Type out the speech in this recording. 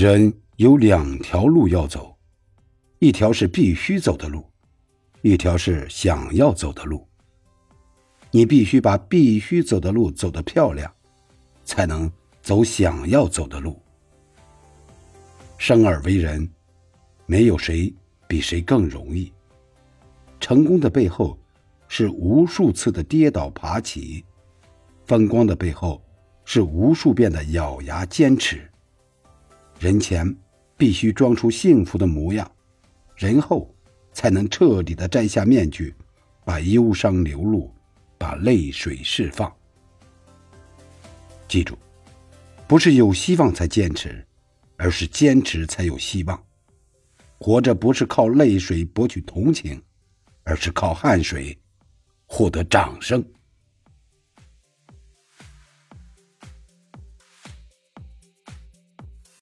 人有两条路要走，一条是必须走的路，一条是想要走的路。你必须把必须走的路走得漂亮，才能走想要走的路。生而为人，没有谁比谁更容易。成功的背后，是无数次的跌倒爬起；风光的背后，是无数遍的咬牙坚持。人前必须装出幸福的模样，人后才能彻底的摘下面具，把忧伤流露，把泪水释放。记住，不是有希望才坚持，而是坚持才有希望。活着不是靠泪水博取同情，而是靠汗水获得掌声。